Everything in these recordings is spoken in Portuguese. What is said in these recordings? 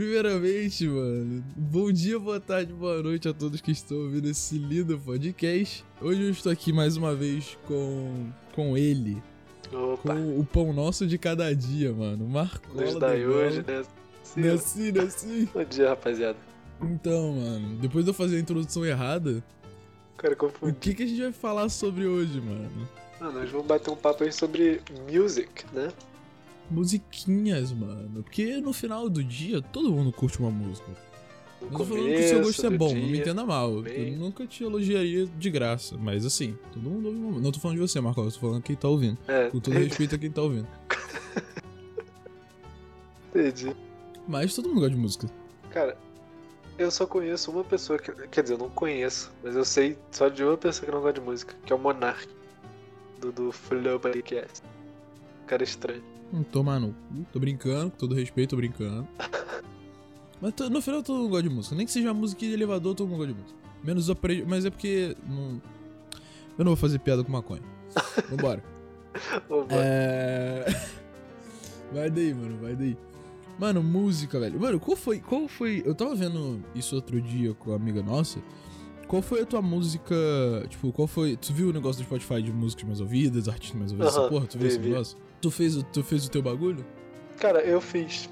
Primeiramente, mano, bom dia, boa tarde, boa noite a todos que estão ouvindo esse lindo podcast. Hoje eu estou aqui mais uma vez com, com ele, Opa, com o pão nosso de cada dia, mano. Marcola nos da dá Bola. hoje, né? Sim. Não é assim, não é assim? Bom dia, rapaziada. Então, mano, depois de eu fazer a introdução errada, Cara, o confundi. que, que a gente vai falar sobre hoje, mano? Ah, nós vamos bater um papo aí sobre music, né? Musiquinhas, mano. Porque no final do dia, todo mundo curte uma música. No Não tô falando que o seu gosto é bom, dia. não me entenda mal. bem. Eu nunca te elogiaria de graça, mas assim, todo mundo ouve uma música. Não tô falando de você, Marcos, tô falando quem tá ouvindo. É, Com todo respeito a quem tá ouvindo. entendi. Mas todo mundo gosta de música. Cara, eu só conheço uma pessoa que. Quer dizer, eu não conheço, mas eu sei só de uma pessoa que não gosta de música, que é o Monark. Do, do Flow Podcast. Cara estranho. Não tomar no cu, tô brincando, com todo respeito, tô brincando. Mas no final todo mundo gosta de música. Nem que seja música de elevador, todo mundo gosta de música. Menos o pre... Mas é porque. Não... Eu não vou fazer piada com maconha. Vambora. Mano, É. Vai daí, mano, vai daí. Mano, música, velho. Mano, qual foi. Qual foi. Eu tava vendo isso outro dia com uma amiga nossa. Qual foi a tua música. Tipo, qual foi. Tu viu o negócio do Spotify de músicas mais ouvidas, artistas mais ouvidos? porra, tu viu vi, esse negócio? Tu fez, o- tu fez o teu bagulho? Cara, eu fiz.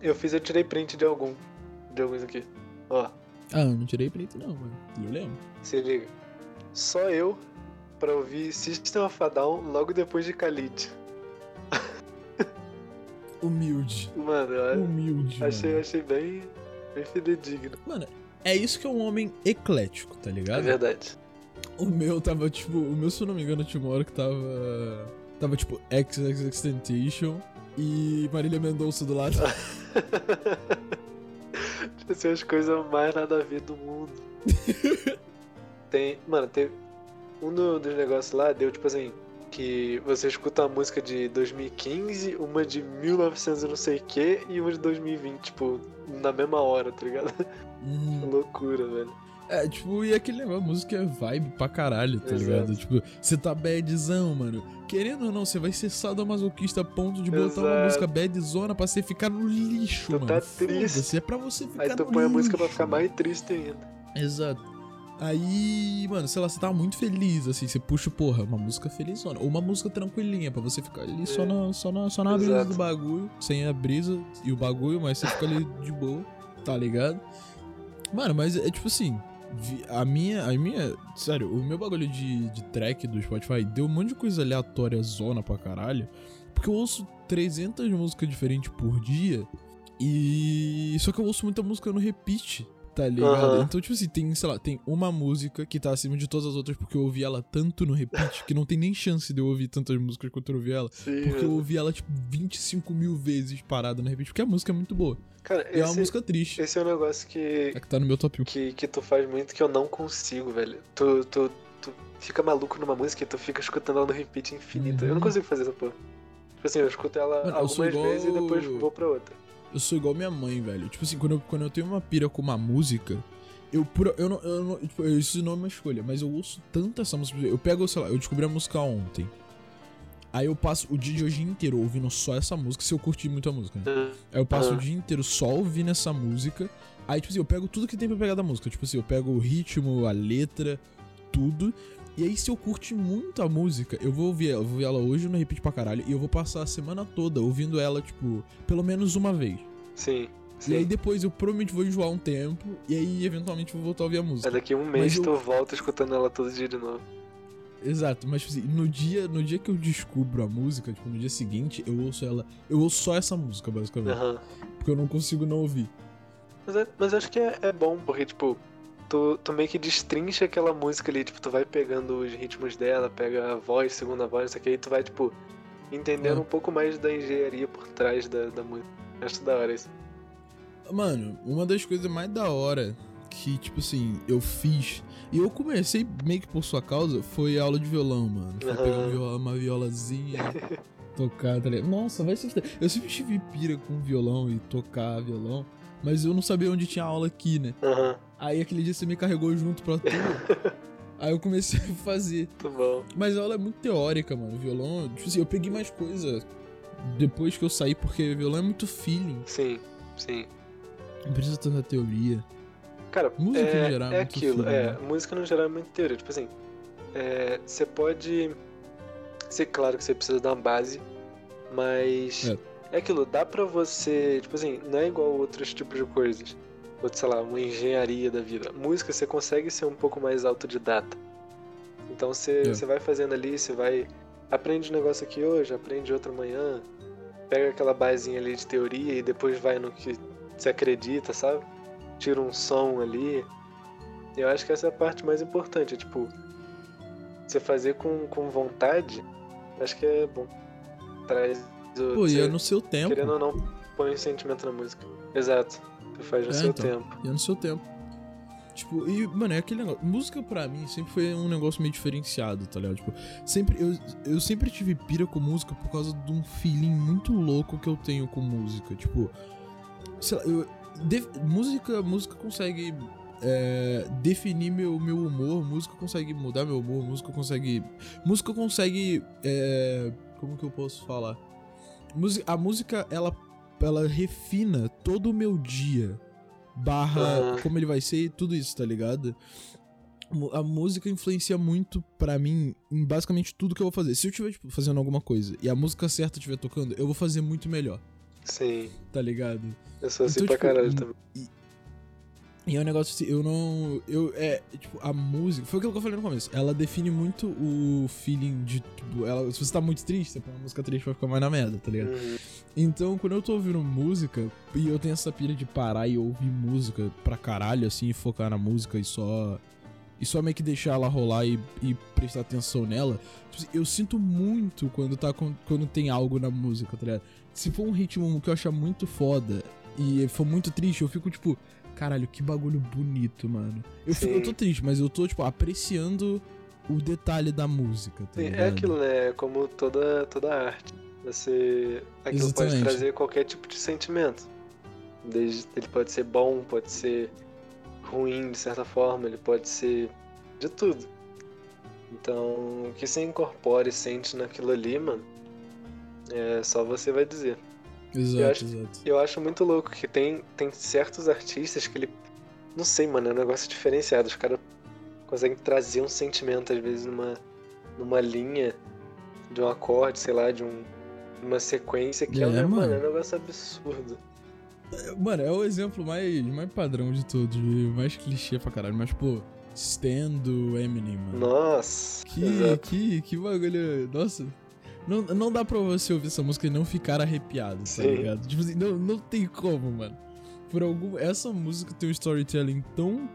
Eu fiz, eu tirei print de algum. De alguns aqui. Ó, Ah, eu não tirei preto, não, mano. Eu lembro. se liga. Só eu pra ouvir System of a Down logo depois de Khalid. Humilde. Mano, eu Humilde. achei, mano. achei bem, bem fidedigno. Mano, é isso que é um homem eclético, tá É ligado? verdade. O meu tava, tipo, o meu, se eu não me engano, tinha uma hora que tava. Tava, tipo, XXXTentacion e Marília Mendonça do lado. Tipo assim, as coisas mais nada a ver do mundo. tem. Mano, tem. Um do- dos negócios lá deu tipo assim. Que você escuta uma música de 2015, uma de 1900 e não sei o que, e uma de 2020, tipo, na mesma hora, tá ligado? Uhum. Loucura, velho. É, tipo, e aquele negócio, a música é vibe pra caralho, tá Exato. ligado? Tipo, você tá badzão, mano. Querendo ou não, você vai ser sadomasoquista a ponto de botar uma Exato. música badzona pra você ficar no lixo, Tu mano. tá triste. É pra você ficar Aí tu põe a lixo. música pra ficar mais triste ainda. Exato. Aí, mano, sei lá, você tá muito feliz, assim, você puxa, porra, uma música felizona. Ou uma música tranquilinha, pra você ficar ali só É. na, só na, só na brisa Exato. do bagulho, sem a brisa e o bagulho, mas você fica ali de boa, tá ligado? Mano, mas é tipo assim, a minha, a minha, sério, o meu bagulho de, de track do Spotify deu um monte de coisa aleatória, zona pra caralho, porque eu ouço 300 músicas diferentes por dia e só que eu ouço muita música no repeat, tá ligado? Aham. Então, tipo assim, tem, sei lá, tem uma música que tá acima de todas as outras porque eu ouvi ela tanto no repeat que não tem nem chance de eu ouvir tantas músicas quanto eu ouvi ela. Sim, Porque eu ouvi ela, tipo, 25 mil vezes parada no repeat, porque a música é muito boa. Cara, E é uma esse, música triste. esse é um negócio que, É que tá no meu top 1. que, que tu faz muito que eu não consigo, velho. Tu, tu, tu fica maluco numa música e tu fica escutando ela no repeat infinito. Eu não Uhum. consigo fazer essa porra. Tipo assim, eu escuto ela Mano, algumas igual- vezes e depois vou pra outra. Eu sou igual minha mãe, velho. Tipo assim, quando eu, quando eu tenho uma pira com uma música, eu pura. Eu não. Eu não tipo, isso não é uma escolha, mas eu ouço tanto essa música. Eu pego, sei lá, eu descobri a música ontem. Aí eu passo o dia de hoje inteiro ouvindo só essa música, se eu curtir muito a música, né? Aí eu passo o dia inteiro só ouvindo essa música. Aí, tipo assim, eu pego tudo que tem pra pegar da música. Tipo assim, eu pego o ritmo, a letra, tudo. E aí, se eu curtir muito a música, eu vou ouvir ela, eu vou ouvir ela hoje no repeat pra caralho. E eu vou passar a semana toda ouvindo ela, tipo, pelo menos uma vez. Sim, sim. E aí depois eu provavelmente vou enjoar um tempo. E aí, eventualmente, vou voltar a ouvir a música. Aí daqui um mês eu- tu volta escutando ela todo dia de novo. Exato, mas tipo assim, no dia, no dia que eu descubro a música, tipo, no dia seguinte, eu ouço ela. Eu ouço só essa música, basicamente. Aham. Porque eu não consigo não ouvir. Mas, é- mas acho que é, é bom, porque, tipo, tu, tu meio que destrincha aquela música ali, tipo, tu vai pegando os ritmos dela, pega a voz, segunda voz, isso aqui, aí tu vai, tipo, entendendo É. um pouco mais da engenharia por trás da, da música. Acho da hora isso. Mano, uma das coisas mais da hora que, tipo assim, eu fiz. E eu comecei meio que por sua causa, foi aula de violão, mano. Foi Aham. pegar um viola- uma violazinha, tocar, tá ligado? Nossa, vai se fuder. Eu sempre tive pira com violão e tocar violão, mas eu não sabia onde tinha aula aqui, né? Aham, Aí aquele dia você me carregou junto pra tua. Aí eu comecei a fazer. muito bom. Mas a aula é muito teórica, mano. Violão, tipo assim, eu peguei mais coisa depois que eu saí, porque violão é muito feeling. Sim, sim. Não precisa tanta teoria. Cara, Música é, em geral é é muito aquilo, feeling, é, né? música no geral é muito teoria, tipo assim, é, você pode, ser claro que você precisa dar uma base, mas É. é. aquilo, dá pra você, tipo assim, não é igual outros tipos de coisas, outro, sei lá, uma engenharia da vida, música você consegue ser um pouco mais autodidata, então você, É. você vai fazendo ali, você vai, aprende um negócio aqui hoje, aprende outro amanhã, pega aquela basezinha ali de teoria e depois vai no que você acredita, sabe? Tira um som ali. Eu acho que essa é a parte mais importante, é, tipo, você fazer com, com vontade, acho que é bom. Traz. Pô, e é no seu tempo. querendo ou não, põe o sentimento na música. Exato. Você faz no É, seu então. tempo. E é no seu tempo. Tipo, e, mano, é aquele negócio. Música pra mim sempre foi um negócio meio diferenciado, tá ligado? Tipo, sempre. Eu, eu sempre tive pira com música por causa de um feeling muito louco que eu tenho com música. Tipo, sei lá, eu. de- música, música consegue. é, definir meu, meu humor, música consegue mudar meu humor, música consegue. Música consegue. é, como que eu posso falar? A música, ela, ela refina todo o meu dia barra Aham. como ele vai ser, tudo isso, tá ligado? A música influencia muito pra mim em basicamente tudo que eu vou fazer. Se eu estiver tipo, fazendo alguma coisa e a música certa estiver tocando, eu vou fazer muito melhor, Sim. tá ligado? Eu sou assim Então, pra tipo, caralho também. E é um negócio assim, eu não. Eu, é, tipo, a música. Foi aquilo que eu falei no começo. Ela define muito o feeling de. Tipo, ela, se você tá muito triste, você põe uma música triste vai ficar mais na merda, tá ligado? Uhum. Então, quando eu tô ouvindo música, e eu tenho essa pira de parar e ouvir música pra caralho, assim, e focar na música e só. E só meio que deixar ela rolar e, e prestar atenção nela. tipo assim, Eu sinto muito quando, tá, quando tem algo na música, tá ligado? Se for um ritmo que eu achar muito foda e for muito triste, eu fico tipo, caralho, que bagulho bonito, mano. Eu, fico, eu tô triste, mas eu tô, tipo, apreciando o detalhe da música, tá Sim, é aquilo, né? Como toda, toda arte. Você. Aquilo pode Exatamente. trazer qualquer tipo de sentimento. Desde, ele pode ser bom, pode ser ruim de certa forma, ele pode ser de tudo. Então, o que você incorpora e sente naquilo ali, mano, é só você vai dizer. Exato, eu acho- exato. Eu acho muito louco que tem, tem certos artistas que ele. Não sei, mano, é um negócio diferenciado. Os caras conseguem trazer um sentimento, às vezes, numa, numa linha de um acorde, sei lá, de um, uma sequência que é, É, um, mano, mano. é um negócio absurdo. Mano, é o exemplo mais, mais padrão de todos, mais clichê pra caralho. Mas, pô, Stan do Eminem, mano. Nossa. Que, exato. que, que bagulho. Nossa. Não, não dá pra você ouvir essa música e não ficar arrepiado, tá Sim. ligado? Tipo assim, não, não tem como, mano. Por algum. Essa música tem um storytelling tão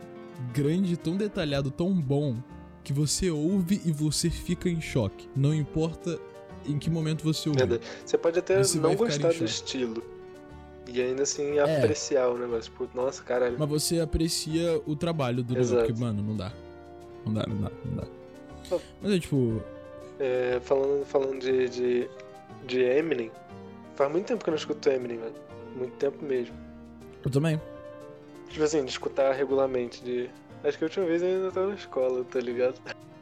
grande, tão detalhado, tão bom, que você ouve e você fica em choque. Não importa em que momento você ouve. Você pode até Você não gostar do choque. estilo. E ainda assim É. apreciar o negócio. Tipo, nossa, caralho. Mas você aprecia o trabalho do Exato. porque, mano, não dá. Não dá, não dá, não dá. Mas é tipo. É, falando falando de, de, de Eminem, faz muito tempo que eu não escuto Eminem, velho. Muito tempo mesmo. Eu também. Tipo assim, de escutar regularmente. De... Acho que a última vez eu ainda tava na escola, tá ligado?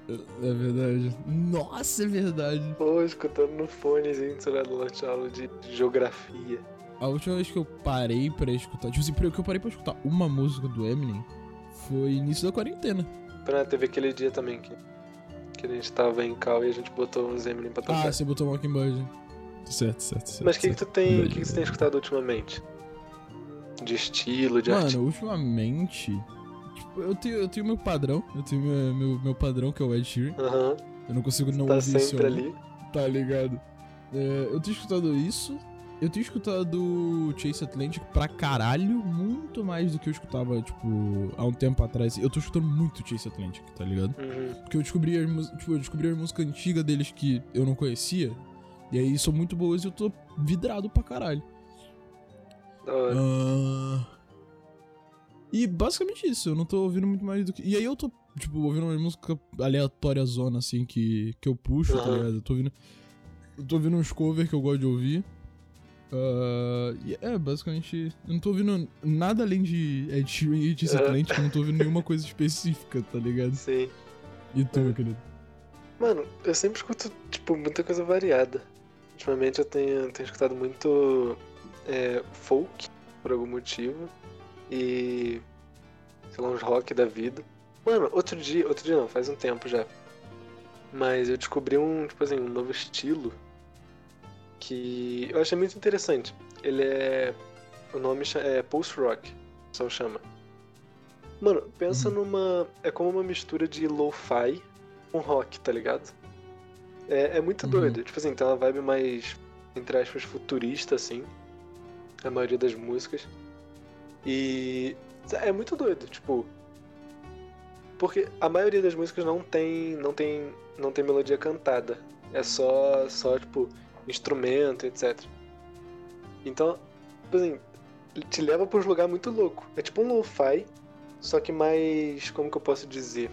É verdade. Nossa, é verdade. Pô, escutando no fonezinho, sei lá, durante aula de geografia. A última vez que eu parei pra escutar. Tipo assim, que eu parei pra escutar uma música do Eminem foi início da quarentena. Pra teve aquele dia também que, que a gente tava em cal e a gente botou uns Eminem pra tocar. Ah, você botou Mockingbird. Certo, certo, certo. Mas o que, que tu tem. O que, que você tem escutado ultimamente? De estilo, de Mano, ultimamente. Tipo, eu tenho, eu tenho meu padrão. Eu tenho meu, meu, meu padrão, que é o Ed Sheeran. Aham. Eu não consigo não Tá ouvir sempre ali. Tá ligado? É, eu tenho escutado isso. Eu tenho escutado Chase Atlantic pra caralho, muito mais do que eu escutava, tipo, há um tempo atrás. Eu tô escutando muito Chase Atlantic, tá ligado? Uhum. Porque eu descobri as, tipo, eu descobri as músicas antigas deles que eu não conhecia. E aí são muito boas e eu tô vidrado pra caralho. Da hora. Ah, E basicamente isso, eu não tô ouvindo muito mais do que. E aí eu tô, tipo, ouvindo uma música aleatória zona, assim, que, que eu puxo, tá Aham. ligado? Eu tô ouvindo. Eu tô ouvindo uns covers que eu gosto de ouvir. E é, basicamente. Eu não tô ouvindo nada além de Ed Sheeran e Aham. Atlantic, eu não tô ouvindo nenhuma coisa específica, tá ligado? Sim. E tu, meu querido? Mano, eu sempre escuto, tipo, muita coisa variada. Ultimamente eu tenho, tenho escutado muito é, folk, por algum motivo. e. sei lá, uns rock da vida. Mano, outro dia, outro dia não, faz um tempo já. Mas eu descobri um, tipo assim, um novo estilo que eu achei muito interessante. Ele é. O nome é Pulse Rock, o pessoal chama. Mano, pensa Uhum. numa. É como uma mistura de lo-fi com rock, tá ligado? É, é muito Uhum. doido. Tipo assim, tem uma vibe mais, entre aspas, futurista, assim. A maioria das músicas. E. É muito doido, tipo. Porque a maioria das músicas não tem. não tem. não tem melodia cantada. É só. só, tipo, instrumento, etc. Então, tipo assim, te leva pra uns lugares muito louco. É tipo um lo-fi, só que mais. como que eu posso dizer?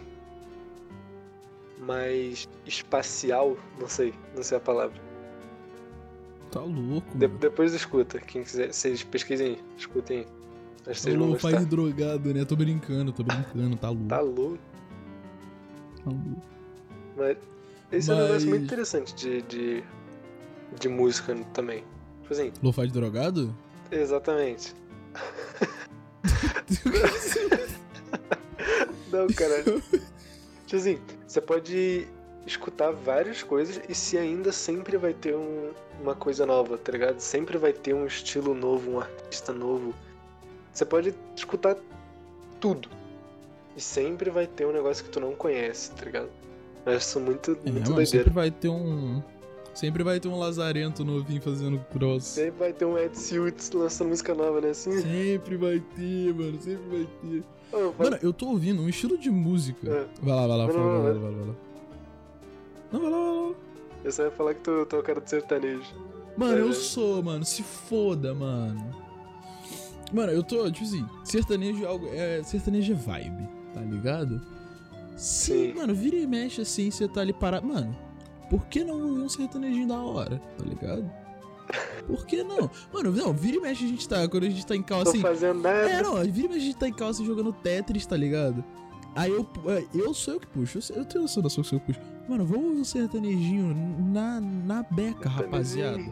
Mais espacial, não sei, não sei a palavra. Tá louco. De- mano. depois escuta, quem quiser, vocês pesquisem escutem. Acho que vocês vão Lo-fi drogado, né? Tô brincando, tô brincando, tá louco. Tá louco. Tá louco. Mas esse é um negócio muito Mas- interessante de, de, de música também. Tipo assim, Lo-fi de drogado? exatamente. Não, caralho. tipo assim, você pode escutar várias coisas e se ainda sempre vai ter um- uma coisa nova, tá ligado? Sempre vai ter um estilo novo, um artista novo. Você pode escutar tudo. E sempre vai ter um negócio que tu não conhece, tá ligado? Eu acho isso muito, É, muito doideira. sempre vai ter um. Sempre vai ter um lazarento novinho fazendo cross. Sempre vai ter um Ed Siltz lançando música nova, né? Assim. Sempre vai ter, mano, sempre vai ter. Vai- Mano, eu tô ouvindo um estilo de música. É. Vai lá, vai lá, Não, fala, não, vai lá, vai lá, vai lá. Não, vai lá, vai lá. eu só ia falar que tu, tu é o cara do sertanejo. Mano, eu É. sou, mano. Se foda, mano. Mano, eu tô, tipo assim, sertanejo é algo. É, sertanejo é vibe, tá ligado? Se, Sim. mano, vira e mexe assim, você tá ali parado. Mano, por que não ouvir um sertanejinho da hora, tá ligado? Por que não? Mano, não, vira e mexe a gente tá. Quando a gente tá em calça Tô assim. fazendo nada. É, não, vira e mexe a gente tá em calça jogando Tetris, tá ligado? Aí eu, é, eu sou eu que puxo, eu, tenho noção da sua que eu puxo. Mano, vamos ouvir um sertanejinho na, na beca, rapaziada.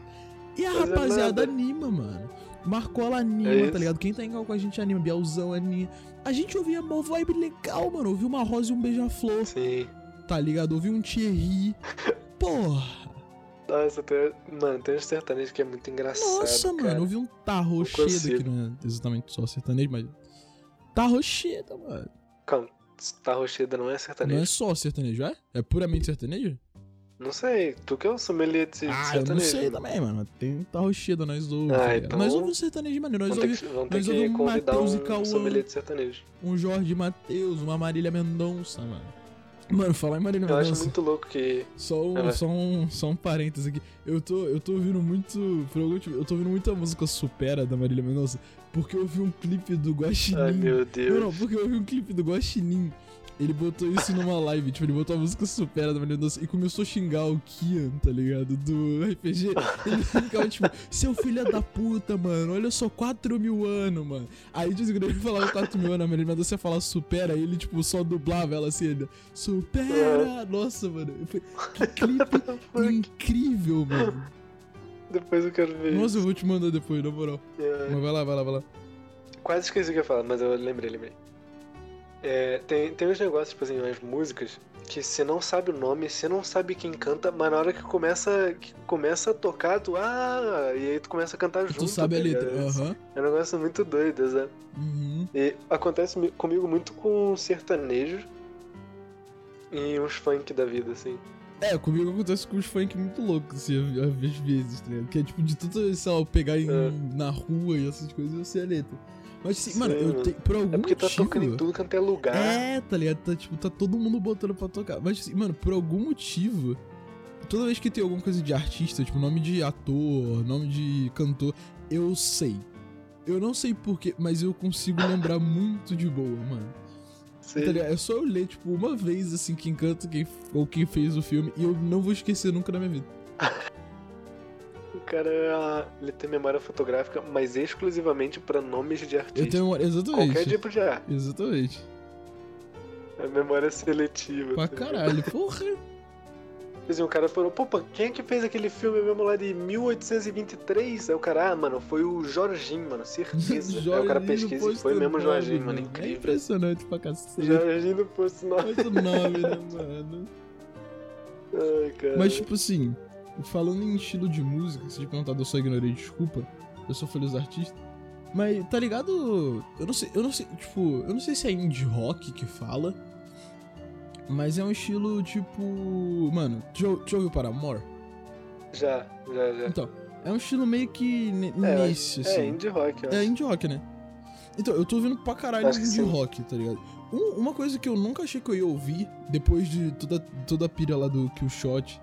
E a Fazendo rapaziada nada. anima, mano. Marcola anima, É tá ligado? Quem tá em cal com a gente anima, Bielzão anima. A gente ouvia uma vibe legal, mano. Ouvia uma rosa e um beija-flor, Sim. tá ligado? Ouvia um Thierry. Porra. Nossa, tem, mano, tem um sertanejo que é muito engraçado. Nossa, cara. mano. Ouvia um Tarrocheda, que não é exatamente só sertanejo, mas. Tarrocheda, mano. Calma, tá rocheda não é Não sertanejo? é só sertanejo, é? É puramente sertanejo? Não sei, tu que é o sommelier de Ah, eu sertanejo. não sei também, mano. Tem Tarrocheda, nós ouvimos. Ah, então- Nós ouvimos sertanejo, mano. Nós ouvimos nós ouvimos convidar Matheus e um Cauã. sertanejo. um Jorge Matheus, uma Marília Mendonça, mano. Mano, falar em Marília Eu acho Mendonça. muito louco que. Só um, só, um, só um parênteses aqui. Eu tô, eu tô ouvindo muito. Eu tô ouvindo muita música supera da Marília Mendonça. Porque eu vi um clipe do Guaxinim. Ai meu Não, Deus. não, porque eu vi um clipe do Guaxinim. Ele botou isso numa live, tipo, ele botou a música supera da Marília Mendonça e começou a xingar o Kian, tá ligado? Do RPG. Ele ficava tipo, seu filho da puta, mano, olha só, 4 mil anos, mano. Aí, ele falava 4 mil anos, a Marília Mendonça ia falar supera, aí ele, tipo, só dublava ela assim, ele, supera! Nossa, mano, falei, que clipe incrível, mano. Depois eu quero ver. Nossa, eu vou te mandar depois, na moral. É, Mas vai lá, vai lá, vai lá. Quase esqueci o que eu ia falar, mas eu lembrei, lembrei. É, tem, tem uns negócios, tipo assim, umas músicas que você não sabe o nome, você não sabe quem canta, mas na hora que começa, que começa a tocar, tu. Ah! E aí tu começa a cantar junto. Tu sabe a tá letra, ligado? aham. É um negócio muito doido, sabe? Uhum. E acontece mi- comigo muito com sertanejos e uns funk da vida, assim. É, comigo acontece com os funk muito loucos, assim, às vezes, tá ligado? Que é tipo de tudo, sei lá, eu pegar em- É. na rua e essas coisas eu sei a letra. Mas assim, Sim, mano, eu tenho. Por algum É porque tá motivo. tocando em tudo quanto é lugar. É, tá ligado? Tá, tipo, tá todo mundo botando pra tocar. Mas assim, mano, por algum motivo. Toda vez que tem alguma coisa de artista, tipo, nome de ator, nome de cantor, eu sei. Eu não sei porquê, mas eu consigo lembrar muito de boa, mano. Tá? É só eu ler, tipo, uma vez, assim, quem canta quem, ou quem fez o filme, e eu não vou esquecer nunca na minha vida. O cara ele tem memória fotográfica, mas exclusivamente pra nomes de Eu artistas. tenho. Exatamente. Qualquer tipo de arte. Exatamente. É memória seletiva. Pra tá caralho, porra. Assim, o cara falou, pô, quem é que fez aquele filme mesmo lá de 1823? Aí o cara, ah, mano, foi o Jorginho, mano, certeza. Aí o cara pesquisa e foi mesmo o Jorginho, mano, É incrível. impressionante pra cacete. Jorginho do Posto 9. Muito nome, né, mano? Ai, cara. Mas, tipo assim, falando em estilo de música, se de perguntado eu só ignorei, desculpa. Eu sou feliz artista. Mas, tá ligado? Eu não sei, eu não sei, tipo, eu não sei se é indie rock que fala. Mas é um estilo tipo. Mano, tu já, ouviu Paramore? Já, já, já. Então, é um estilo meio que É, nesse, assim. É, indie rock, eu acho. É indie rock, né? Então, eu tô ouvindo pra caralho Acho indie sim. rock, tá ligado? Um- uma coisa que eu nunca achei que eu ia ouvir, depois de toda, toda a pira lá do Killshot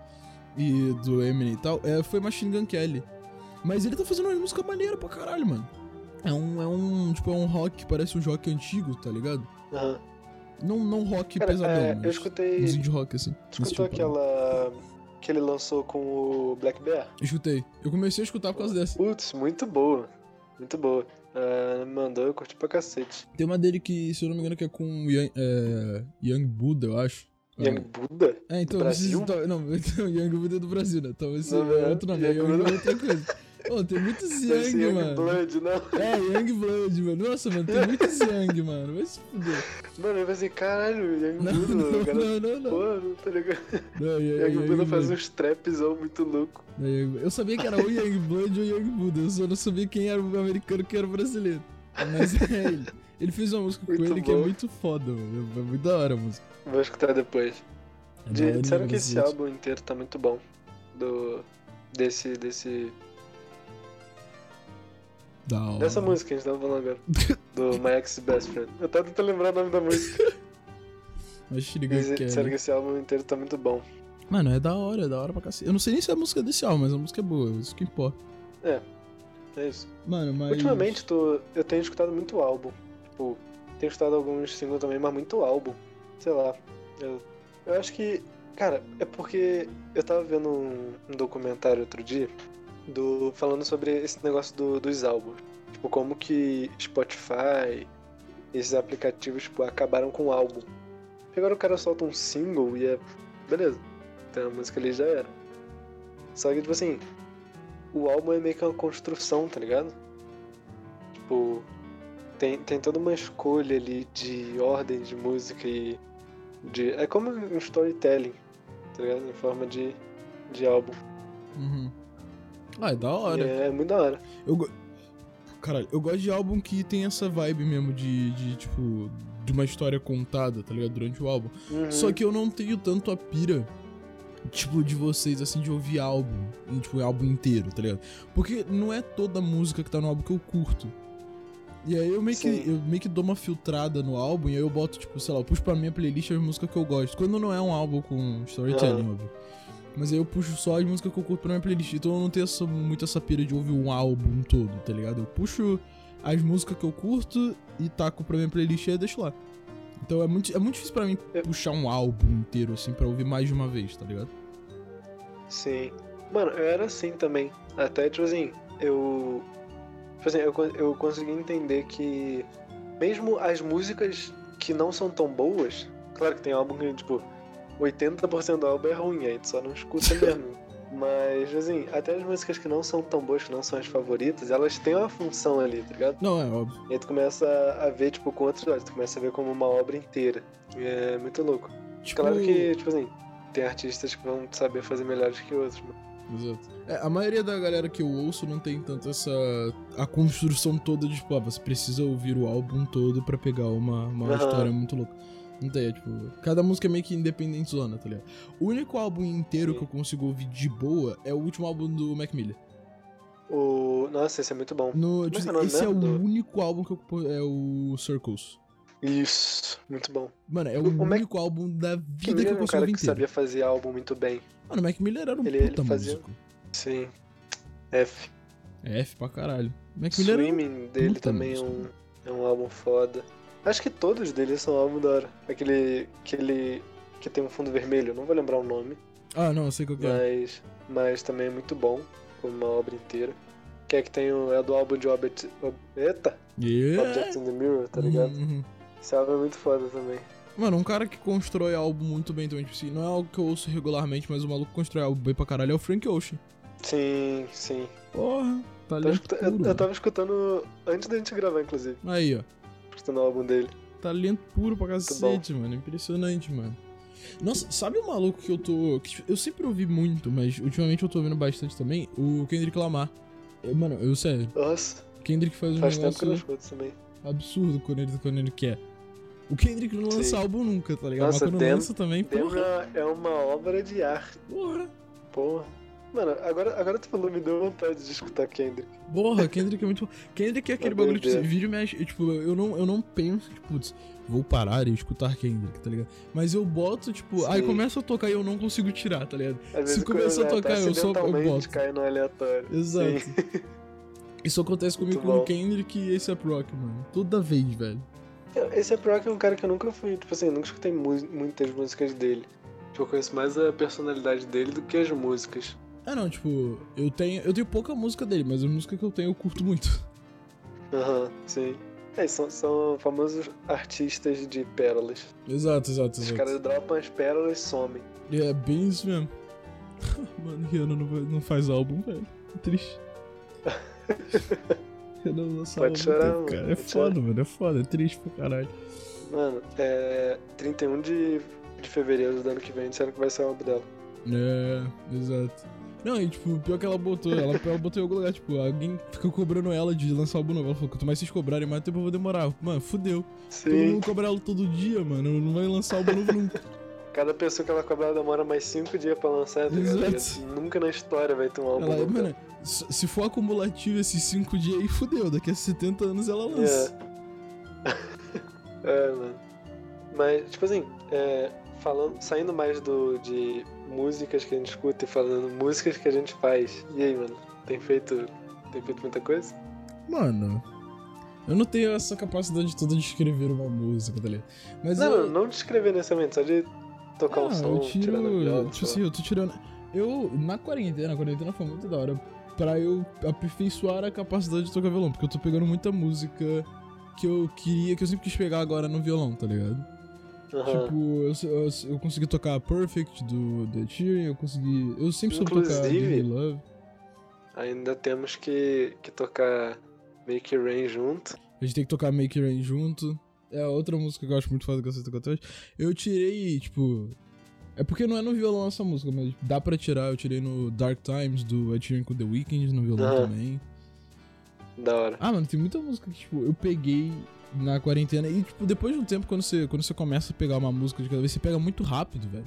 e do Eminem e tal, é, foi Machine Gun Kelly. Mas ele tá fazendo uma música maneira pra caralho, mano. É um, é um, tipo, é um rock que parece um rock antigo, tá ligado? Aham. Não, não rock Cara, pesadão, é, eu escutei. uns indie rock, assim. Tu escutou tipo, né? aquela. que ele lançou com o Black Bear? Escutei. Eu comecei a escutar por causa dessa. Putz, muito boa. Muito boa. Ah, me mandou, eu curti pra cacete. Tem uma dele que, se eu não me engano, que é com Young, é, Young Buddha, eu acho. Young Buddha? É, então, Do Brasil? não, então, Young Buddha é do Brasil, né? Então esse Não, é outro nome, Young Young Buddha. é outra coisa. Pô, tem muitos Esse Young, Young mano. Blood, não. É, Young Blood, mano. Nossa, mano, tem muitos Young, mano. Vai se fuder. Mano, eu pensei, caralho, Young Não, Buddha, não, o cara. não, não, não. Pô, não tá ligado? Não, Young, Young faz Blood. uns trapzão muito louco. Young- Eu sabia que era ou Young Blood ou Young Buddha. Eu só não sabia quem era o americano e quem era o brasileiro. Mas é ele. Ele fez uma música com Muito ele que é bom. muito foda, mano. É muito da hora a música. Vou escutar depois. É De- disseram que esse álbum inteiro tá muito bom. Do. Desse. desse. Da hora. Dessa música que a gente tava falando agora. Do My Ex Best Friend. Eu tava tentando lembrar o nome da música. Mas te Mas que é. disseram que esse álbum inteiro tá muito bom. Mano, é da hora, é da hora pra cacete. Eu não sei nem se é a música desse álbum, mas a música é boa, isso que importa. É isso. Mano, mas. Ultimamente tô, eu tenho escutado muito álbum. Tipo, tenho escutado alguns singles também, mas muito álbum. Sei lá. Eu, eu acho que. Cara, é porque eu tava vendo um, um documentário outro dia do, falando sobre esse negócio do- dos álbuns. Tipo, como que Spotify, esses aplicativos, tipo, acabaram com o álbum. Agora o cara solta um single e é. Beleza. Tem a música ali já era. Só que, tipo assim, o álbum é meio que uma construção, tá ligado? Tipo, tem, tem toda uma escolha ali de ordem de música e de. É como um storytelling, tá ligado? Em forma de, de álbum. Uhum. Ah, é da hora. E é muito da hora. Eu go... Caralho, eu gosto de álbum que tem essa vibe mesmo de, de, tipo, de uma história contada, tá ligado? Durante o álbum. Uhum. Só que eu não tenho tanto a pira, tipo, de vocês, assim, de ouvir álbum, tipo, álbum inteiro, tá ligado? Porque não é toda música que tá no álbum que eu curto. E aí eu meio, que, eu meio que dou uma filtrada no álbum e aí eu boto, tipo, sei lá, eu puxo pra minha playlist as músicas que eu gosto. Quando não é um álbum com storytelling, Aham. óbvio. Mas aí eu puxo só as músicas que eu curto pra minha playlist. Então eu não tenho essa, muito essa pira de ouvir um álbum todo, tá ligado? Eu puxo as músicas que eu curto e taco pra minha playlist e aí deixo lá. Então é muito, é muito difícil pra mim Eu- puxar um álbum inteiro, assim, pra ouvir mais de uma vez, tá ligado? Sim. Mano, eu era assim também. Até, tipo assim, eu. Tipo assim, eu, eu consegui entender que mesmo as músicas que não são tão boas, claro que tem álbum que, tipo, 80% do álbum é ruim, aí tu só não escuta mesmo. Mas, assim, até as músicas que não são tão boas, que não são as favoritas, elas têm uma função ali, tá ligado? Não, é óbvio. E aí tu começa a ver, tipo, com outros olhos, tu começa a ver como uma obra inteira. E é muito louco. Tipo, Claro que, tipo assim, tem artistas que vão saber fazer melhores que outros, mano. Exato. É, a maioria da galera que eu ouço não tem tanto essa. a construção toda de, tipo, ah, você precisa ouvir o álbum todo pra pegar uma, uma Aham. história muito louca. Não tem, é tipo. Cada música é meio que independente zona, tá ligado? O único álbum inteiro Sim. que eu consigo ouvir de boa é o último álbum do Mac Miller. O... Nossa, esse é muito bom. No, é tipo, que é esse é o do- único álbum que eu. É o Circles. Isso, muito bom. Mano, é O- o, o Mac- único álbum da vida que eu era um consigo cara ouvir que inteiro. sabia fazer álbum muito bem. Mano, o Mac Miller era um Ele- ele puta fazia- músico. Sim. F. É F pra caralho. Mac Miller um Swimming dele também é um, é um álbum foda. Acho que todos deles são álbum da hora. Aquele, aquele que tem um fundo vermelho, não vou lembrar o nome, Ah, não, eu sei qual que é. mas, mas também é muito bom, como uma obra inteira. Que é que tem o, é do álbum de Object, Ob- Eita! Yeah. Object in the Mirror, tá ligado? Uhum. Esse álbum é muito foda também. Mano, um cara que constrói álbum muito bem também, tipo assim, não é algo que eu ouço regularmente, mas o maluco constrói álbum bem pra caralho é o Frank Ocean. Sim, sim. Porra, tá puro. eu, eu tava escutando antes da gente gravar, inclusive. Aí, ó. Escutando o álbum dele. Talento puro pra cacete, mano. Impressionante, mano. Nossa, sabe o maluco que eu tô. que, tipo, eu sempre ouvi muito, mas ultimamente eu tô ouvindo bastante também? O Kendrick Lamar. Eu- mano, eu sério. Nossa, Kendrick faz um faz tempo que eu negócio escuto também. absurdo quando ele, quando ele quer. O Kendrick não lança Sim. álbum nunca, tá ligado? Nossa, mas quando Dem- lança também, Demo porra. é uma obra de arte. Porra. Porra. Mano, agora, agora tu falou, me deu vontade de escutar Kendrick. Porra, Kendrick é muito. Kendrick é aquele bagulho, tipo, Deus. vídeo mexe. Tipo, eu não, eu não penso, tipo, putz, vou parar e escutar Kendrick, tá ligado? Mas eu boto, tipo, aí Sim. começa a tocar e eu não consigo tirar, tá ligado? Às Se começa a tocar, eu só- eu boto. cai no aleatório. Exato. Sim. Isso acontece comigo com o. Kendrick e esse Rock, mano. Toda vez, velho. Esse é Proc é um cara que eu nunca fui, tipo assim, nunca escutei mu- muitas músicas dele. Tipo, eu conheço mais a personalidade dele do que as músicas. Ah, não, tipo, eu tenho, eu tenho pouca música dele, mas a música que eu tenho eu curto muito. Aham, sim. É, são, são famosos artistas de pérolas. Exato, exato, Os exato. caras dropam as pérolas e somem. É bem isso mesmo. Mano, Rihanna não, não faz álbum, velho. É triste. Rihanna não lança Pode álbum, chorar, mano, cara. É foda, chorar. mano. É foda, é triste pra caralho. Mano, é. 31 de, de fevereiro do ano que vem disseram que vai ser o álbum dela. É, exato. Não, e tipo, pior que ela botou, ela, ela botou em algum lugar, tipo, alguém ficou cobrando ela de lançar álbum novo. Ela falou, quanto mais vocês cobrarem, mais tempo eu vou demorar. Mano, fudeu. Todo Sim. mundo cobra ela todo dia, mano. Não vai lançar álbum novo nunca. Cada pessoa que ela cobrar demora mais 5 dias pra lançar, tá ligado? Exato. Nunca na história vai ter um álbum Ela, novo mano, se se for acumulativo esses 5 dias aí, fudeu. Daqui a 70 anos ela lança. É. é, mano. Mas, tipo assim, é, falando, saindo mais do, de músicas que a gente escuta e falando músicas que a gente faz. E aí, mano? Tem feito, tem feito muita coisa? Mano, eu não tenho essa capacidade toda de escrever uma música, tá ligado? Mas Não, eu, não, de escrever necessariamente, só de tocar um Ah, som, eu na viola. Tipo assim, eu tô tirando. Eu, na quarentena, a quarentena foi muito da hora pra eu aperfeiçoar a capacidade de tocar violão, porque eu tô pegando muita música que eu queria, que eu sempre quis pegar agora no violão, tá ligado? Aham. Tipo, eu, eu, eu consegui tocar Perfect do The Cheering, eu consegui. Eu sempre soube tocar Give Me Love. Ainda temos que, que tocar Make It Rain junto. A gente tem que tocar Make It Rain junto. É outra música que eu acho muito foda que eu sei tocar até hoje. Eu tirei, tipo. É porque não é no violão essa música, mas dá pra tirar. Eu tirei no Dark Times do Ed Sheeran com The Weeknd no violão Aham. também. Da hora. Ah, mano, tem muita música que, tipo, eu peguei na quarentena. E, tipo, depois de um tempo, quando você, quando você começa a pegar uma música de cada vez, você pega muito rápido, velho.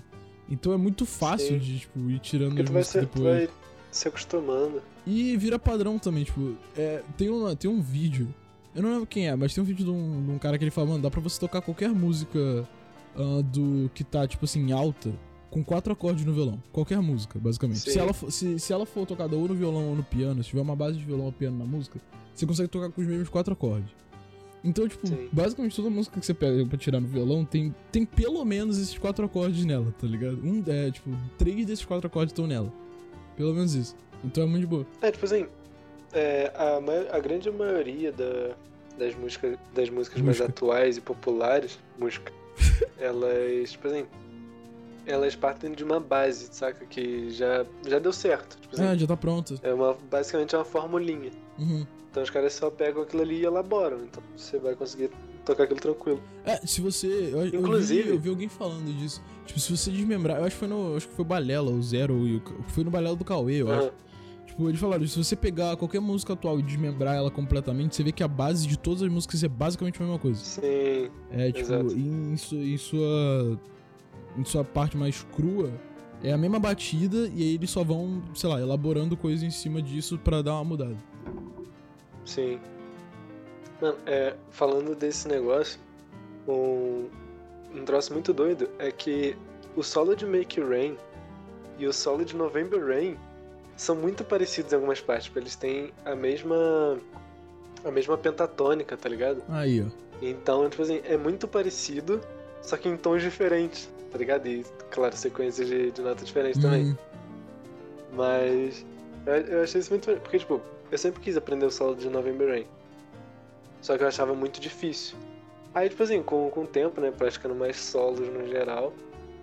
Então é muito fácil Sim. de, tipo, ir tirando Porque as tu vai, músicas se, tu depois. vai se acostumando. E vira padrão também, tipo, é, tem, uma, tem um vídeo, eu não lembro quem é, mas tem um vídeo de um, de um cara que ele fala, mano, dá pra você tocar qualquer música ah, do que tá, tipo assim, alta, com quatro acordes no violão. Qualquer música, basicamente. Sim. Se ela, for, se, se ela for tocada ou no violão ou no piano, se tiver uma base de violão ou piano na música, você consegue tocar com os mesmos quatro acordes. Então, tipo, Sim. basicamente toda música que você pega pra tirar no violão tem, tem pelo menos esses quatro acordes nela, tá ligado? Um, é, tipo, três desses quatro acordes estão nela. Pelo menos isso. Então é muito de boa. É, tipo assim, é, a, a grande maioria da- das músicas, das músicas mais Música. atuais e populares, música, elas, tipo assim, elas partem de uma base, saca? Que já, já deu certo. Tipo assim, Ah, já tá pronto. é uma, basicamente é uma formulinha. Uhum. Então os caras só pegam aquilo ali e elaboram. Então você vai conseguir tocar aquilo tranquilo. É, se você. Eu, eu vi- Inclusive- eu vi, alguém falando disso. Tipo, se você desmembrar. Eu acho que foi no. Acho que foi o Balela, o Zero. E o, foi no Balela do Cauê, eu acho. Aham. Tipo, eles falaram: se você pegar qualquer música atual e desmembrar ela completamente, você vê que a base de todas as músicas é basicamente a mesma coisa. Sim, É, tipo, em, em sua. Em sua parte mais crua. É a mesma batida e aí eles só vão, sei lá, elaborando coisas em cima disso pra dar uma mudada. sim. Mano, é, falando desse negócio, um, um troço muito doido é que o solo de Make Rain e o solo de November Rain são muito parecidos em algumas partes. Tipo, eles têm a mesma. a mesma pentatônica, tá ligado? Aí, ó. Então, tipo assim, é muito parecido, só que em tons diferentes, tá ligado? E, claro, sequências de, de notas diferentes também. Hum, Mas eu, eu achei isso muito. Porque, tipo, eu sempre quis aprender o solo de November Rain. Só que eu achava muito difícil. Aí, tipo assim, com, com o tempo, né, praticando mais solos no geral,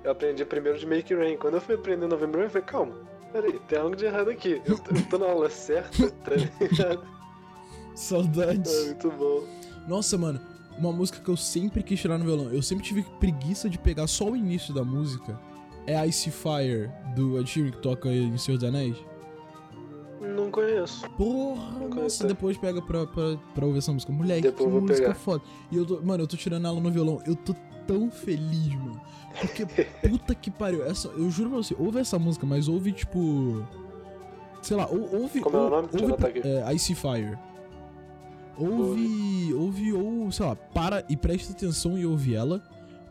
eu aprendi primeiro de Make Rain. Quando eu fui aprender November Rain, eu falei, calma, peraí, tem algo de errado aqui. Eu tô, eu tô na aula certa, tá ligado? Saudades. É muito bom. Nossa, mano, uma música que eu sempre quis tirar no violão. Eu sempre tive preguiça de pegar só o início da música. É Ice Fire, do Ed Sheeran, que toca em Senhor dos Anéis. Não conheço. Porra, Não nossa, conheço. depois pega pra, pra, pra ouvir essa música. Moleque, Depois que música pegar. foda. E eu tô, mano, eu tô tirando ela no violão. Eu tô tão feliz, mano. Porque, puta que pariu. Essa, eu juro pra você, ouve essa música, mas ouve, tipo... Sei lá, ou- ouve... Como é o nome? Deixa eu ouve anotar aqui. é, Ice Fire. Ouve, ouve, ou, sei lá, para e presta atenção e ouve ela.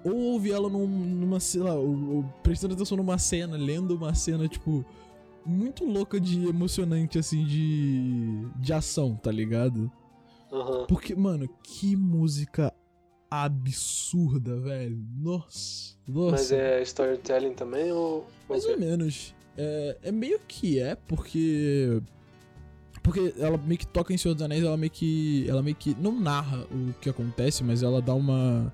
Ou ouve ela num- numa, sei lá, ou, ou prestando atenção numa cena, lendo uma cena, tipo, muito louca de emocionante, assim, de, de ação, tá ligado? Aham. Porque, mano, que música absurda, velho. Nossa, nossa. Mas é storytelling também ou. Mais ou menos. É, é meio que é, porque. Porque ela meio que toca em Senhor dos Anéis, ela meio que. Ela meio que. Não narra o que acontece, mas ela dá uma.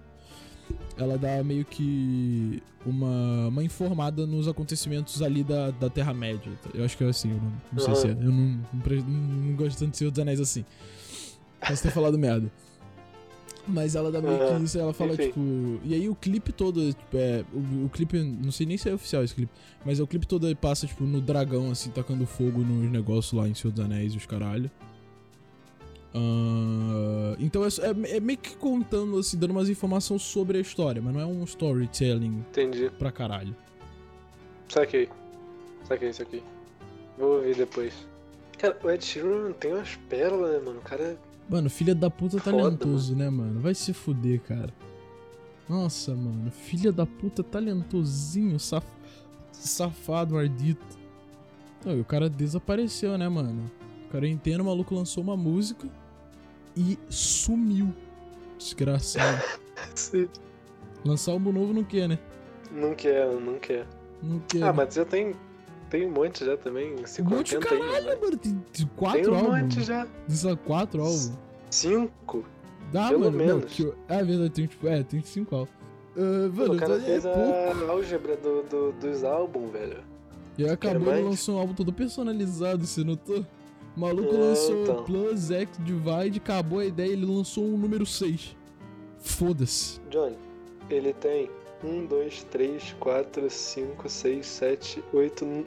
Ela dá meio que. Uma, uma informada nos acontecimentos ali da, da Terra-média. Eu acho que é assim, eu não, não sei Aham. se é. Eu não, não, não, não gosto tanto de Senhor dos Anéis assim. Posso ter falado merda. Mas ela dá meio que Aham, isso, ela fala, enfim. tipo. E aí o clipe todo, tipo, é. O, o clipe, não sei nem se é oficial esse clipe, mas é o clipe todo ele passa, tipo, no dragão, assim, tacando fogo nos negócios lá em Senhor dos Anéis e os caralho. Ah, então é, é- é meio que contando, assim, dando umas informações sobre a história, mas não é um storytelling Entendi. pra caralho. Saquei. Saquei isso aqui. Vou ouvir depois. Cara, o Ed Sheeran tem umas pérolas, né, mano? O cara. Mano, filha da puta Foda, talentoso, né, mano? Vai se fuder, cara. Nossa, mano. Filha da puta talentosinho, saf... safado, ardito. Não, e o cara desapareceu, né, mano? O cara entendo, o maluco lançou uma música e sumiu. Desgraçado. Se- Lançar álbum novo não quer, né? Não quer, não quer. Não quer. Ah, né? mas já tem. Tem um monte já também. Se um monte de contenta aí, caralho, né? mano. Tem, tem quatro Tem um álbuns. monte já. Quatro álbuns. Cinco. Dá, Pelo mano. Não, menos. que eu- é verdade, tem tipo. É, tem cinco álbuns. Ah, mano, o cara é fez pouco. a álgebra do, do- dos álbuns, velho. E acabou, mais? lançou um álbum todo personalizado, você notou? O maluco É, lançou então. Plus X Divide, acabou a ideia, ele lançou um número 6. Foda-se. Johnny, ele tem um, dois, três, quatro, cinco, seis, sete, oito. n-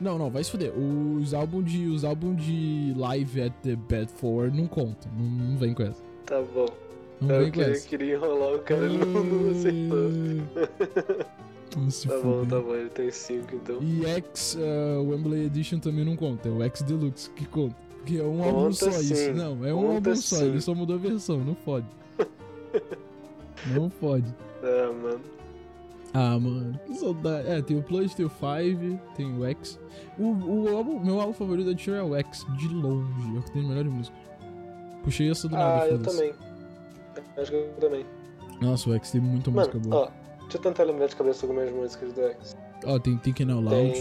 Não, não, vai se fuder. Os álbuns de, os álbum de Live at the Bedford não contam. Não, não vem com essa. Tá bom. Não eu vem com queria, essa. queria enrolar o cara, ele não, não aceitou. Não se Tá bom, tá bom, ele tem cinco então. E X uh, Wembley Edition também não conta, é o X Deluxe que conta. Porque é um álbum Conta só isso. sim, Não, é um conta álbum só, sim. ele só mudou a versão, não fode. não fode. Ah, mano. Ah, mano, que saudade. É, tem o Plus, tem o 5, tem o X. O, o álbum, meu álbum favorito da Tira é o X, de longe. É o que tem a melhor música. Puxei essa do nada, Ah, eu também. Acho que eu também. Nossa, o X tem muita Mano, música boa. ó, deixa eu tentar lembrar de cabeça algumas músicas do X. Ó, tem Thinking Out Loud,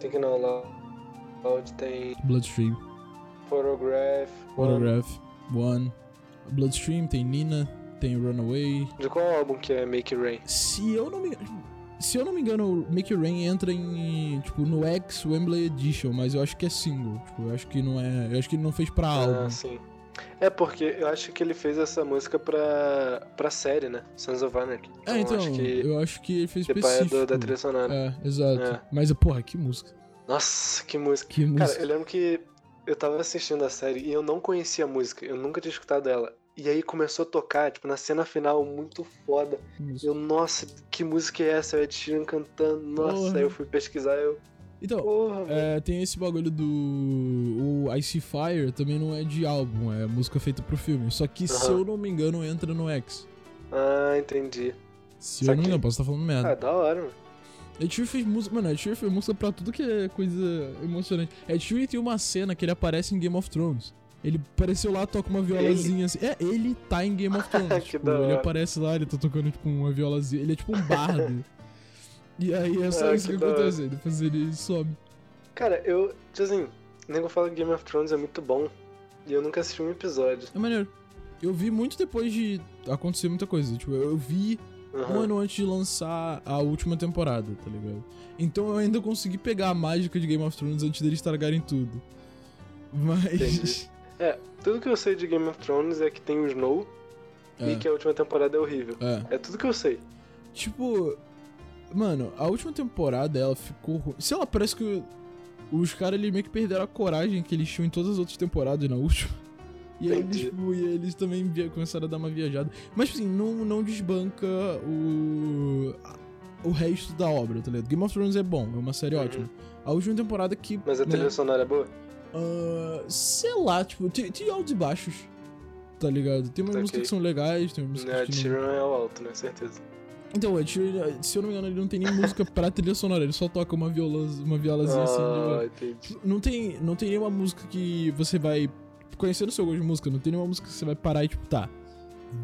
Tem. Não lá. Loud, tem Bloodstream, Photograph. One. Photograph, One. Bloodstream, tem Nina, tem Runaway. De qual álbum que é Make It Rain? Se eu não me se eu não me engano, Make It Rain entra em, tipo, no X Wembley Edition, mas eu acho que é single. Tipo, eu acho que não é. Eu acho que ele não fez pra álbum. Ah, sim. É porque eu acho que ele fez essa música pra, pra série, né? Sons of Anarchy. É, então, acho que eu acho que ele fez tipo, é específico. do, da trilha sonora. É, exato. É. Mas, porra, que música. Nossa, que música. Que música. Cara, eu lembro que eu tava assistindo a série e eu não conhecia a música, eu nunca tinha escutado ela. E aí começou a tocar, tipo, na cena final, muito foda. música. Eu, nossa, que música é essa? O Ed Sheeran cantando. Nossa, aí eu fui pesquisar eu. Então, Porra, é, tem esse bagulho do. O Ice Fire também não é de álbum, é música feita pro filme. Só que, se Aham. eu não me engano, entra no X. Ah, entendi. Se eu não me engano, posso estar falando merda. Ah, da hora, mano. Ed Sheeran fez música, mano, Ed Sheeran fez música pra tudo que é coisa emocionante. Ed Sheeran tem uma cena que ele aparece em Game of Thrones. Ele apareceu lá, toca uma violazinha assim. É, ele tá em Game of Thrones. Tipo, ele aparece lá, ele tá tocando tipo uma violazinha. Ele é tipo um bardo. e aí é só Ah, isso que, que acontece. Depois ele some. Cara, eu, tipo assim, o nego fala que Game of Thrones é muito bom. E eu nunca assisti um episódio. É maneiro. Eu vi muito depois de acontecer muita coisa. Tipo, eu vi um Aham. ano antes de lançar a última temporada, tá ligado? Então eu ainda consegui pegar a mágica de Game of Thrones antes deles estragarem tudo. Mas. É, tudo que eu sei de Game of Thrones é que tem o Snow É, e que a última temporada é horrível. é. É tudo que eu sei. Tipo. Mano, a última temporada ela ficou. Sei lá, parece que os caras eles meio que perderam a coragem que eles tinham em todas as outras temporadas na última. E aí tipo, e aí eles também começaram a dar uma viajada. Mas assim, não, não desbanca o. o resto da obra, tá ligado? Game of Thrones é bom, é uma série Uhum. ótima. A última temporada que. Mas a né, trilha sonora é boa? Ah, sei lá, tipo, tem, tem altos e baixos. Tá ligado? Tem umas Ok. músicas que são legais, tem umas músicas a que não. É o alto, né? Certeza. Então, Ed Sheeran, se eu não me engano, ele não tem nem música pra trilha sonora, ele só toca uma, viola, uma violazinha assim. de Ah, entendi. Não tem, não tem nenhuma música que você vai. Conhecendo o seu gosto de música, não tem nenhuma música que você vai parar e tipo, tá.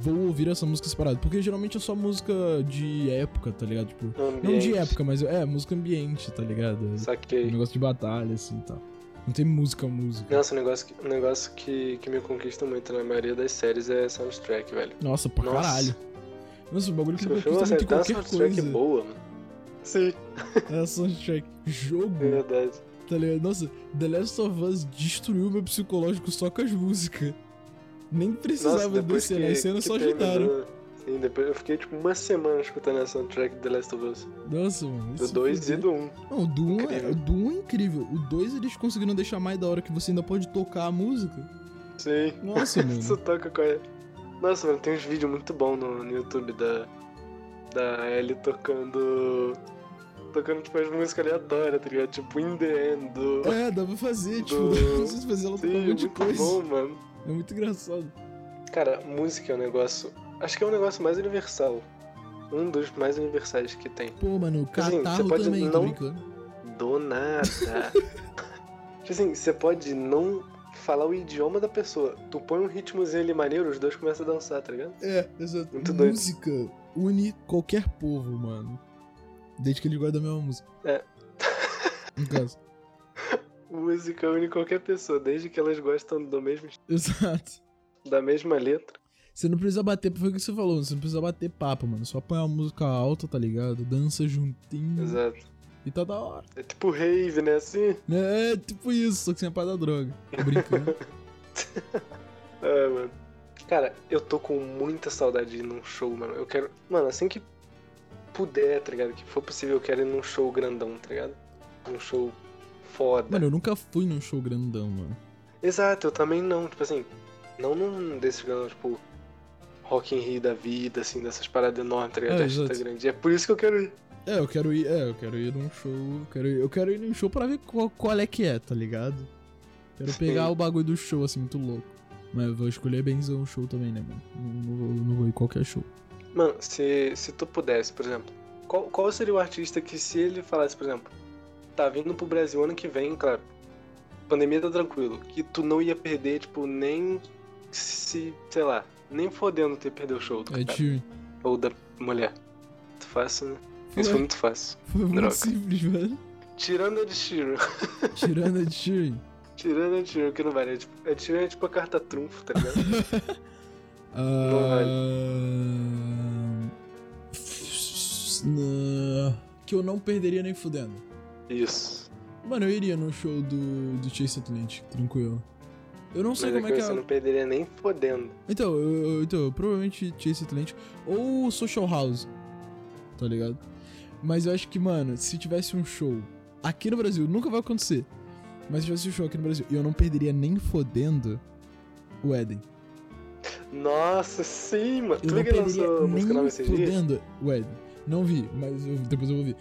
Vou ouvir essa música separada. Porque geralmente é só música de época, tá ligado? Tipo. Não de Ambiente. época, mas é música ambiente, tá ligado? Um Saquei. negócio de batalha, assim e tal. Não tem música, música. Nossa, um negócio, que, um negócio que, que me conquista muito na maioria das séries é soundtrack, velho. Nossa, pra Nossa. caralho. Nossa, o bagulho que Se me conquista muito em qualquer soundtrack coisa. boa, mano. Sim, É soundtrack. Jogo. é verdade. Tá ligado? Nossa, The Last of Us destruiu meu psicológico só com as músicas. Nem precisava Nossa, descer, que, né? As cenas só ajudaram. Sim, depois eu fiquei tipo uma semana escutando a soundtrack de The Last of Us. Nossa, mano. Do se 2 e fuder. do 1. Um. Não, o do 1 um é, Incrível. o do um é incrível. O 2 eles conseguiram deixar mais da hora que você ainda pode tocar a música. Sim. Nossa, mano. Isso toca com a... Nossa, mano, tem uns vídeos muito bons no, no YouTube da, da Ellie tocando. Tocando tipo as músicas aleatórias, tá ligado? Tipo In The End do. É, dá pra fazer, tipo, Do- dá pra você fazer ela tocar um é monte de muito coisa. bom, mano. É muito engraçado. Cara, música é um negócio. Acho que é um negócio mais universal. Um dos mais universais que tem. Pô, mano, o Assim, catarro você pode também, tô não- brincando. Do nada. tipo assim, você pode não falar o idioma da pessoa. Tu põe um ritmozinho ali maneiro, os dois começam a dançar, tá ligado? É, exato. Muito doido. música une qualquer povo, mano. Desde que eles gostam da mesma música. É. No caso. Música une qualquer pessoa, desde que elas gostam do mesmo, Exato. da mesma letra. Você não precisa bater, foi o que você falou, você não precisa bater papo, mano. Só põe uma música alta, tá ligado? Dança juntinho. Exato. E tá da hora. É tipo rave, né? Assim. É, tipo isso, só que sem a parte da droga. Tô brincando. É, mano. Cara, eu tô com muita saudade de ir num show, mano. Eu quero. Mano, assim que puder, tá ligado? Que for possível, eu quero ir num show grandão, tá ligado? Num show foda. mano, eu nunca fui num show grandão, mano. Exato, eu também não. Tipo assim, não num desses grandão, tipo. Rock in Rio da vida, assim, dessas paradas enormes, tá ligado? É, Artista exato. grande. É por isso que eu quero ir. É, eu quero ir, é, eu quero ir num show. Eu quero ir, eu quero ir num show pra ver qual, qual é que é, tá ligado? Quero Sim. pegar o bagulho do show, assim, muito louco. Mas eu vou escolher benzão o show também, né, mano? Não, não vou, não vou ir qualquer show. Mano, se, se tu pudesse, por exemplo, qual, qual seria o artista que se ele falasse, por exemplo, tá vindo pro Brasil ano que vem, claro, pandemia tá tranquilo, que tu não ia perder, tipo, nem se, sei lá, nem fodendo ter perder o show do É cara, ou da mulher. Muito fácil, né? Foi, Isso foi muito fácil. foi muito droga. simples, velho. Tirando a de Shiro. Tirando a de Tyrion. Tirando a de Shiro, que não vale. É tipo, a de Shiro é tipo a carta trunfo, tá ligado? Ah, na- Que eu não perderia nem fudendo. Isso. Mano, eu iria no show do, do Chase Atlantic, tranquilo. Eu não Mas sei é como que é que você é. não perderia nem fodendo. Então, eu, eu- então, eu provavelmente Chase Atlantic ou Social House, tá ligado? Mas eu acho que, mano, se tivesse um show aqui no Brasil, nunca vai acontecer. Mas se tivesse um show aqui no Brasil, eu não perderia nem fodendo o Eden. Nossa, sim, mano. Eu Tu não perderia nem fodendo o Eden. Não vi, mas eu- depois eu vou ver.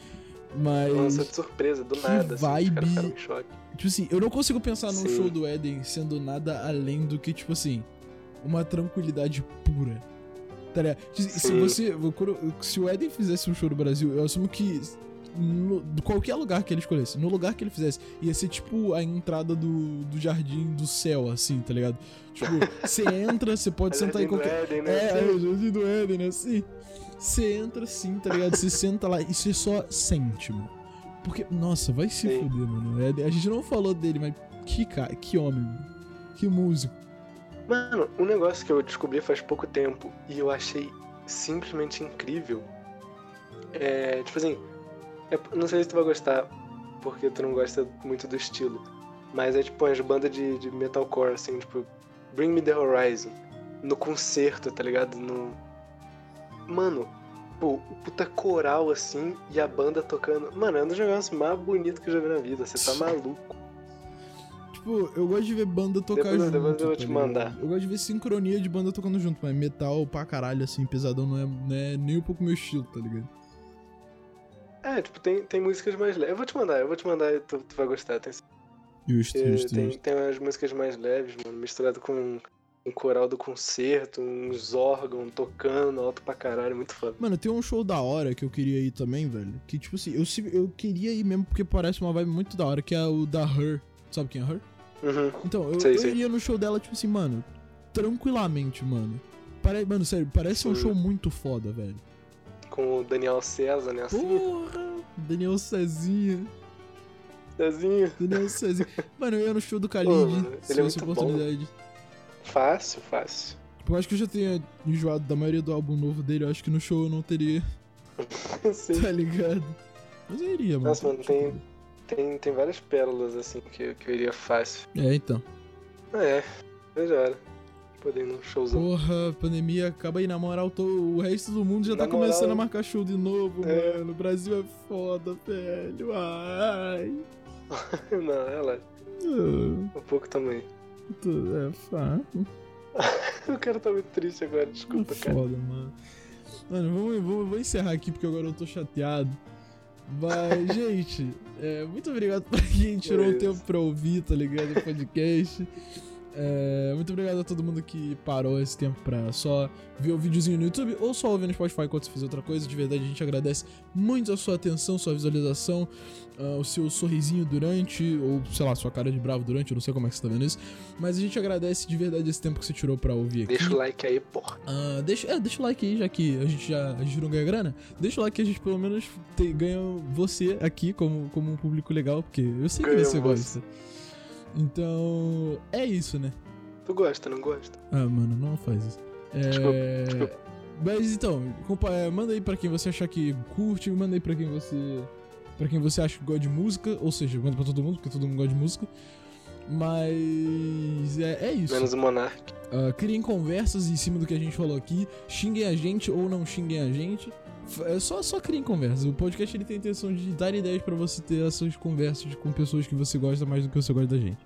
Mas, Lançou de surpresa, do que nada. Assim, vibe- choque. tipo assim, eu não consigo pensar num Sim. show do Eden sendo nada além do que, tipo assim, uma tranquilidade pura. Tá ligado? Se- Se Sim. você. Se o Eden fizesse um show no Brasil, eu assumo que. No, qualquer lugar que ele escolhesse, no lugar que ele fizesse, ia ser tipo a entrada do, do jardim do céu, assim, tá ligado? Tipo, você entra, você pode Mas sentar em Jardim do qualquer. Éden, né? É, Assim, é, o jardim do Éden, né? Assim. Você entra assim, tá ligado? Você senta lá e você só sente, mano. Porque, nossa, vai se Sim. fuder, mano. É, A gente não falou dele, mas que cara, que homem, mano. Que músico. Mano, um negócio que eu descobri faz pouco tempo e eu achei simplesmente incrível. É, tipo assim, é- não sei se tu vai gostar, porque tu não gosta muito do estilo. Mas é tipo as bandas de, de metalcore, assim, tipo, Bring Me The Horizon. No concerto, tá ligado? No. Mano, pô, o puta coral assim e a banda tocando. Mano, é um dos negócios mais bonitos que eu já vi na vida. Você tá maluco. Tipo, eu gosto de ver banda tocar Depois- junto. depois eu vou tá te mandar. Eu gosto de ver sincronia de banda tocando junto, mas metal pra caralho, assim, pesadão não é, não é nem um pouco meu estilo, tá ligado? É, tipo, tem, tem músicas mais leves. Eu vou te mandar, eu vou te mandar e tu, tu vai gostar. Tem, Justo, justo, tem, justo. tem umas músicas mais leves, mano, misturado com um coral do concerto, uns órgãos tocando alto pra caralho, muito foda. Mano, tem um show da hora que eu queria ir também, velho. Que, tipo assim, eu, eu queria ir mesmo porque parece uma vibe muito da hora, que é o da Her. Sabe quem é Her? Uhum. Então, eu, Sei, eu sei. iria no show dela, tipo assim, mano, tranquilamente, mano. Pare... Mano, sério, parece um Sim. show muito foda, velho. Com o Daniel César, né? Assim, Porra! Daniel Cezinha. Cezinho. Daniel Cezinha. Mano, eu ia no show do Khalid, mano, se ele é muito bom. Fácil, fácil. Por mais que eu já tenha enjoado da maioria do álbum novo dele, eu acho que no show eu não teria, Sim. tá ligado? Mas eu iria, mano. Nossa, mano, tem, tem, tem várias pérolas assim que, que eu iria fácil. É, então. É, hora. Poder ir num showzão. Porra, pandemia acaba aí, na moral, tô- o resto do mundo já Na tá começando moral, a marcar show de novo, é. mano. O Brasil é foda, velho. Ai. Não, ela, Ah, um pouco também. Tô- É, O cara tá muito triste agora, desculpa, é cara. foda, mano. Mano, vamos, vou, vou encerrar aqui porque agora eu tô chateado. Mas, gente, é, muito obrigado pra quem tirou o tempo pra ouvir, tá ligado? O podcast. É, muito obrigado a todo mundo que parou esse tempo pra só ver o videozinho no YouTube ou só ouvir no Spotify enquanto você fizer outra coisa. De verdade, a gente agradece muito a sua atenção, sua visualização, ah, o seu sorrisinho durante, ou sei lá, sua cara de bravo durante, eu não sei como é que você tá vendo isso. Mas a gente agradece de verdade esse tempo que você tirou pra ouvir aqui. Deixa o like aí, porra. Ah, deixa, é, deixa o like aí, já que a gente já a gente não ganha grana. Deixa o like que a gente pelo menos tem, ganha você aqui como, como um público legal, porque eu sei que você você. gosta. Então, é isso, né? Tu gosta, não gosta? Ah, mano, não faz isso. É... Desculpa, desculpa. Mas então, é, manda aí pra quem você achar que curte, manda aí pra quem você. para quem você acha que gosta de música, ou seja, manda pra todo mundo, porque todo mundo gosta de música. Mas é, é isso. Menos o Monark. Ah, criem conversas em cima do que a gente falou aqui. Xinguem a gente ou não xinguem a gente. É só, só criem conversas. O podcast ele tem a intenção de dar ideias pra você ter essas conversas com pessoas que você gosta mais do que você gosta da gente.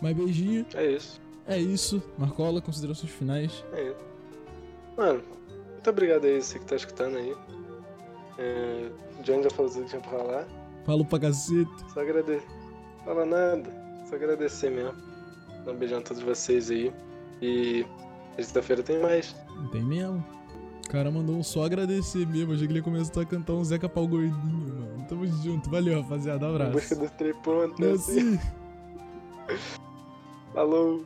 Mas beijinho, É isso. é isso. Marcola, considerações finais. É isso. Mano, muito obrigado aí, você que tá escutando aí. É, o John já falou tudo que tinha pra falar. Falou pra cacete. Só agradecer. Fala nada. Só agradecer mesmo. Um beijão a todos vocês aí. E sexta-feira tem mais. Tem mesmo. O cara mandou um só agradecer mesmo. Achei que ele ia começar a cantar um Zeca Pau Gordinho, mano. Tamo junto. Valeu, rapaziada. Abraço. busca dos assim. Falou.